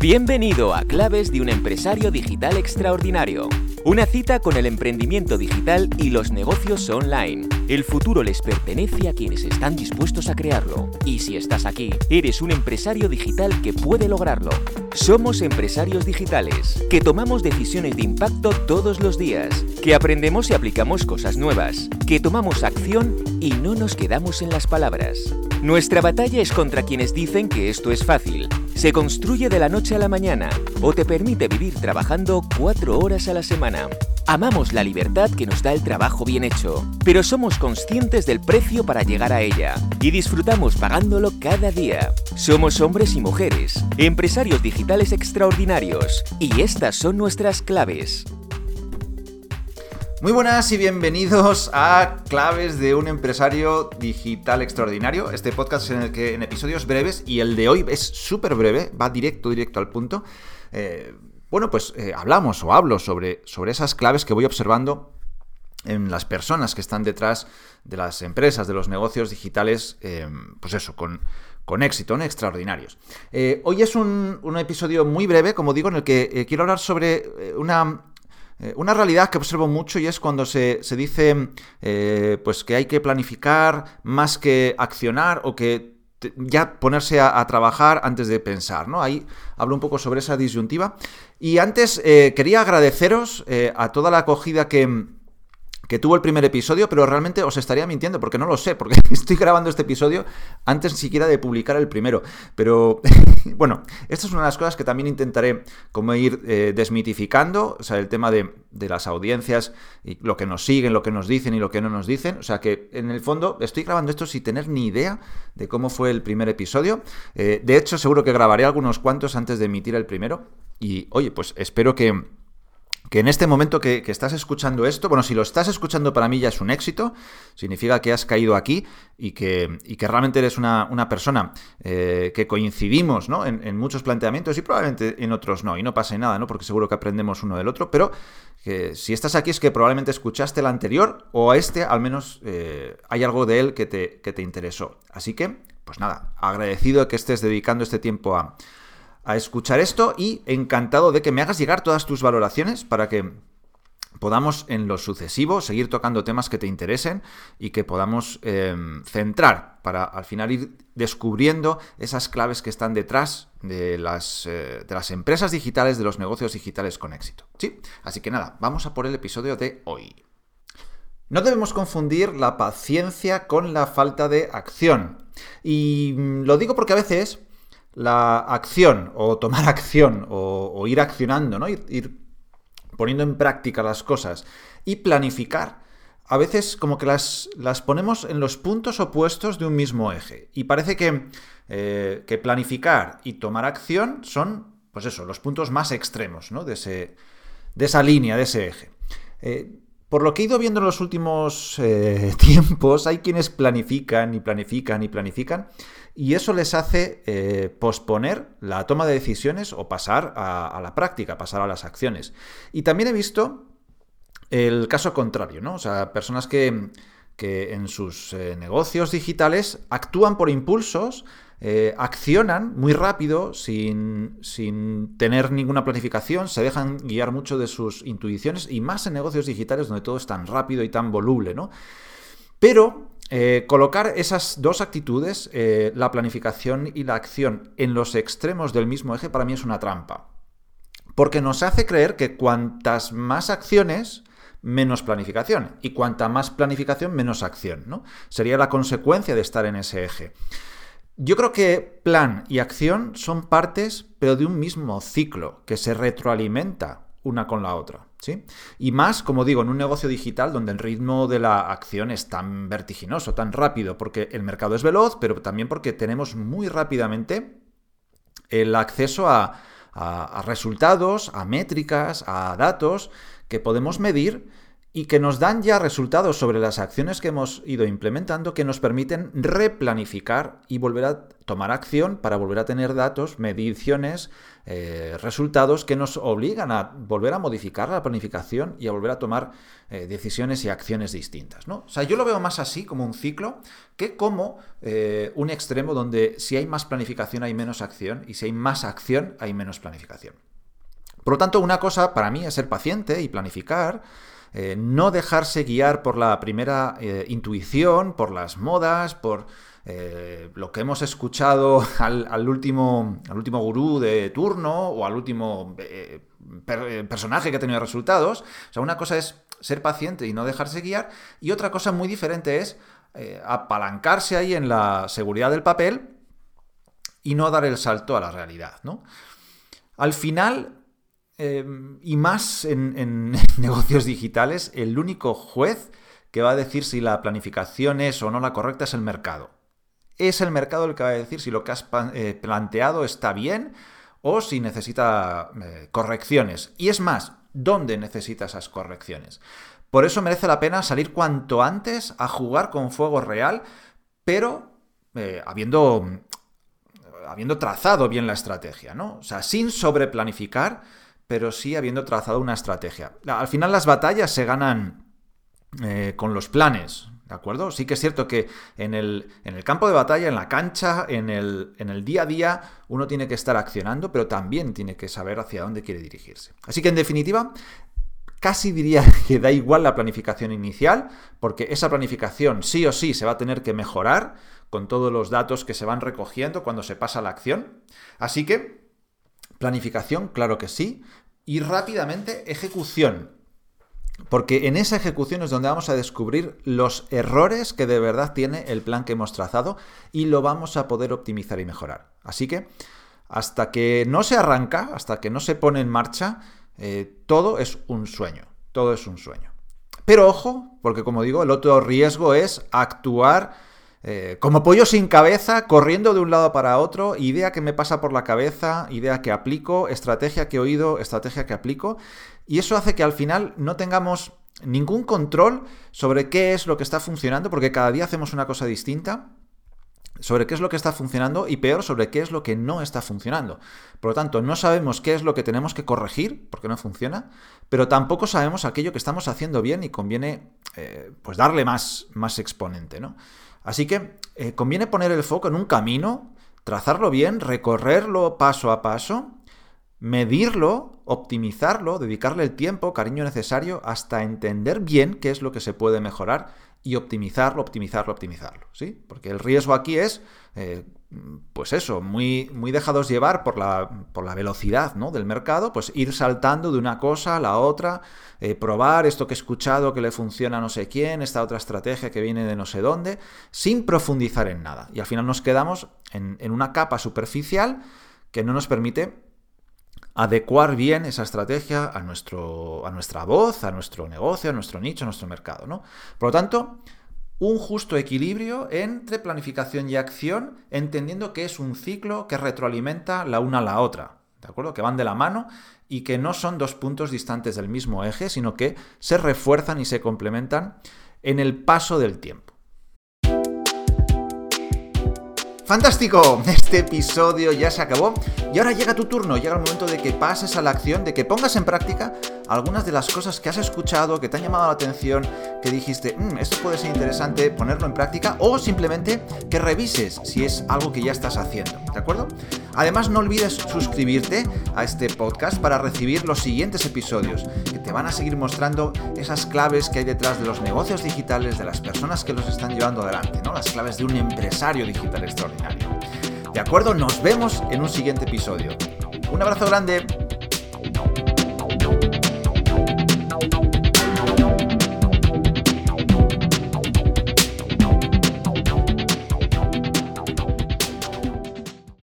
Bienvenido a Claves de un empresario digital extraordinario. Una cita con el emprendimiento digital y los negocios online. El futuro les pertenece a quienes están dispuestos a crearlo. Y si estás aquí, eres un empresario digital que puede lograrlo. Somos empresarios digitales, que tomamos decisiones de impacto todos los días, que aprendemos y aplicamos cosas nuevas, que tomamos acción y no nos quedamos en las palabras. Nuestra batalla es contra quienes dicen que esto es fácil. Se construye de la noche a la mañana o te permite vivir trabajando cuatro horas a la semana. Amamos la libertad que nos da el trabajo bien hecho, pero somos conscientes del precio para llegar a ella y disfrutamos pagándolo cada día. Somos hombres y mujeres, empresarios digitales extraordinarios, y estas son nuestras claves. Muy buenas y bienvenidos a Claves de un empresario digital extraordinario. Este podcast en el que en episodios breves, y el de hoy es súper breve, va directo, directo al punto. Eh, bueno, pues eh, hablamos o hablo sobre, sobre esas claves que voy observando en las personas que están detrás de las empresas, de los negocios digitales, eh, pues eso, con, con éxito, ¿no? extraordinarios. hoy es un, episodio muy breve, como digo, en el que quiero hablar sobre una eh, una realidad que observo mucho y es cuando se, dice eh, pues que hay que planificar más que accionar o que ya ponerse a, trabajar antes de pensar, ¿no? Ahí hablo un poco sobre esa disyuntiva. Y antes eh, quería agradeceros a toda la acogida que, que tuvo el primer episodio, pero realmente os estaría mintiendo porque no lo sé, porque estoy grabando este episodio antes siquiera de publicar el primero. Pero bueno, esta es una de las cosas que también intentaré como ir eh, desmitificando, o sea, el tema de, las audiencias y lo que nos siguen, lo que nos dicen y lo que no nos dicen. O sea que en el fondo estoy grabando esto sin tener ni idea de cómo fue el primer episodio. Eh, de hecho, seguro que grabaré algunos cuantos antes de emitir el primero. Y oye, pues espero que que en este momento que, estás escuchando esto, bueno, si lo estás escuchando para mí ya es un éxito, significa que has caído aquí y que, que realmente eres una, persona eh, que coincidimos ¿no? en, muchos planteamientos y probablemente en otros no, y no pasa nada, ¿no? porque seguro que aprendemos uno del otro, pero si estás aquí es que probablemente escuchaste el anterior o a este al menos eh, hay algo de él que te, que te interesó. Así que, pues nada, agradecido de que estés dedicando este tiempo a a escuchar esto y encantado de que me hagas llegar todas tus valoraciones para que podamos en lo sucesivo seguir tocando temas que te interesen y que podamos em, centrar para al final ir descubriendo esas claves que están detrás de las, eh, de las empresas digitales, de los negocios digitales con éxito. ¿Sí? Así que nada, vamos a por el episodio de hoy. No debemos confundir la paciencia con la falta de acción. Y mm, lo digo porque a veces la acción o tomar acción o, ir accionando, ¿no? Ir, poniendo en práctica las cosas y planificar, a veces como que las, las, ponemos en los puntos opuestos de un mismo eje. Y parece que, eh, que planificar y tomar acción son, pues eso, los puntos más extremos ¿no? de, ese, de esa línea, de ese eje. Eh, por lo que he ido viendo en los últimos eh, tiempos, hay quienes planifican y planifican y planifican, y eso les hace eh, posponer la toma de decisiones o pasar a, la práctica, pasar a las acciones. Y también he visto el caso contrario, ¿no? O sea, personas que, en sus eh, negocios digitales actúan por impulsos, eh, accionan muy rápido, sin, tener ninguna planificación, se dejan guiar mucho de sus intuiciones y más en negocios digitales donde todo es tan rápido y tan voluble, ¿no? Pero eh, colocar esas dos actitudes, eh, la planificación y la acción, en los extremos del mismo eje, para mí es una trampa. Porque nos hace creer que cuantas más acciones, menos planificación. Y cuanta más planificación, menos acción. ¿no? Sería la consecuencia de estar en ese eje. Yo creo que plan y acción son partes, pero de un mismo ciclo, que se retroalimenta una con la otra. ¿Sí? Y más, como digo, en un negocio digital donde el ritmo de la acción es tan vertiginoso, tan rápido, porque el mercado es veloz, pero también porque tenemos muy rápidamente el acceso a, a resultados, a métricas, a datos que podemos medir y que nos dan ya resultados sobre las acciones que hemos ido implementando que nos permiten replanificar y volver a tomar acción para volver a tener datos, mediciones, eh, resultados que nos obligan a volver a modificar la planificación y a volver a tomar eh, decisiones y acciones distintas. O sea, yo lo veo más así como un ciclo que como eh, un extremo donde si hay más planificación hay menos acción y si hay más acción hay menos planificación. Por lo tanto, una cosa para mí es ser paciente y planificar, eh, no dejarse guiar por la primera eh, intuición, por las modas, por eh, lo que hemos escuchado al, último, al último gurú de turno o al último personaje que ha tenido resultados. O sea, una cosa es ser paciente y no dejarse guiar, y otra cosa muy diferente es apalancarse ahí en la seguridad del papel y no dar el salto a la realidad, ¿no? Al final, Em, y más en, negocios digitales, el único juez que va a decir si la planificación es o no la correcta es el mercado. Es el mercado el que va a decir si lo que has eh, planteado está bien o si necesita eh, correcciones. Y es más, ¿dónde necesita esas correcciones? Por eso merece la pena salir cuanto antes a jugar con fuego real, pero eh, habiendo, habiendo trazado bien la estrategia, ¿no? O sea, sin sobreplanificar pero sí habiendo trazado una estrategia. Al final las batallas se ganan eh, con los planes, ¿de acuerdo? Sí que es cierto que en el, en el campo de batalla, en la cancha, en el, en el, día a día, uno tiene que estar accionando, pero también tiene que saber hacia dónde quiere dirigirse. Así que en definitiva, casi diría que da igual la planificación inicial, porque esa planificación sí o sí se va a tener que mejorar con todos los datos que se van recogiendo cuando se pasa la acción. Así que Planificación, claro que sí. Y rápidamente ejecución. Porque en esa ejecución es donde vamos a descubrir los errores que de verdad tiene el plan que hemos trazado y lo vamos a poder optimizar y mejorar. Así que hasta que no se arranca, hasta que no se pone en marcha, eh, todo es un sueño. Todo es un sueño. Pero ojo, porque como digo, el otro riesgo es actuar eh, como pollo sin cabeza, corriendo de un lado para otro, idea que me pasa por la cabeza, idea que aplico, estrategia que he oído, estrategia que aplico, y eso hace que al final no tengamos ningún control sobre qué es lo que está funcionando, porque cada día hacemos una cosa distinta, sobre qué es lo que está funcionando y peor sobre qué es lo que no está funcionando. Por lo tanto, no sabemos qué es lo que tenemos que corregir porque no funciona, pero tampoco sabemos aquello que estamos haciendo bien y conviene eh, pues darle más, más exponente, ¿no? Así que eh, conviene poner el foco en un camino, trazarlo bien, recorrerlo paso a paso, medirlo, optimizarlo, dedicarle el tiempo, cariño necesario, hasta entender bien qué es lo que se puede mejorar y optimizarlo, optimizarlo, optimizarlo. ¿sí? Porque el riesgo aquí es, eh, pues eso, muy, muy dejados llevar por la, por la velocidad ¿no? del mercado, pues ir saltando de una cosa a la otra, eh, probar esto que he escuchado que le funciona a no sé quién, esta otra estrategia que viene de no sé dónde, sin profundizar en nada. Y al final nos quedamos en, en una capa superficial que no nos permite adecuar bien esa estrategia a, nuestro, a nuestra voz, a nuestro negocio, a nuestro nicho, a nuestro mercado. ¿no? Por lo tanto, un justo equilibrio entre planificación y acción, entendiendo que es un ciclo que retroalimenta la una a la otra, ¿de acuerdo? Que van de la mano y que no son dos puntos distantes del mismo eje, sino que se refuerzan y se complementan en el paso del tiempo. Fantástico, este episodio ya se acabó y ahora llega tu turno, llega el momento de que pases a la acción, de que pongas en práctica algunas de las cosas que has escuchado, que te han llamado la atención, que dijiste, mm, esto puede ser interesante ponerlo en práctica o simplemente que revises si es algo que ya estás haciendo, ¿de acuerdo? Además no olvides suscribirte a este podcast para recibir los siguientes episodios que te van a seguir mostrando esas claves que hay detrás de los negocios digitales, de las personas que los están llevando adelante, ¿no? Las claves de un empresario digital extraordinario. ¿De acuerdo? Nos vemos en un siguiente episodio. Un abrazo grande.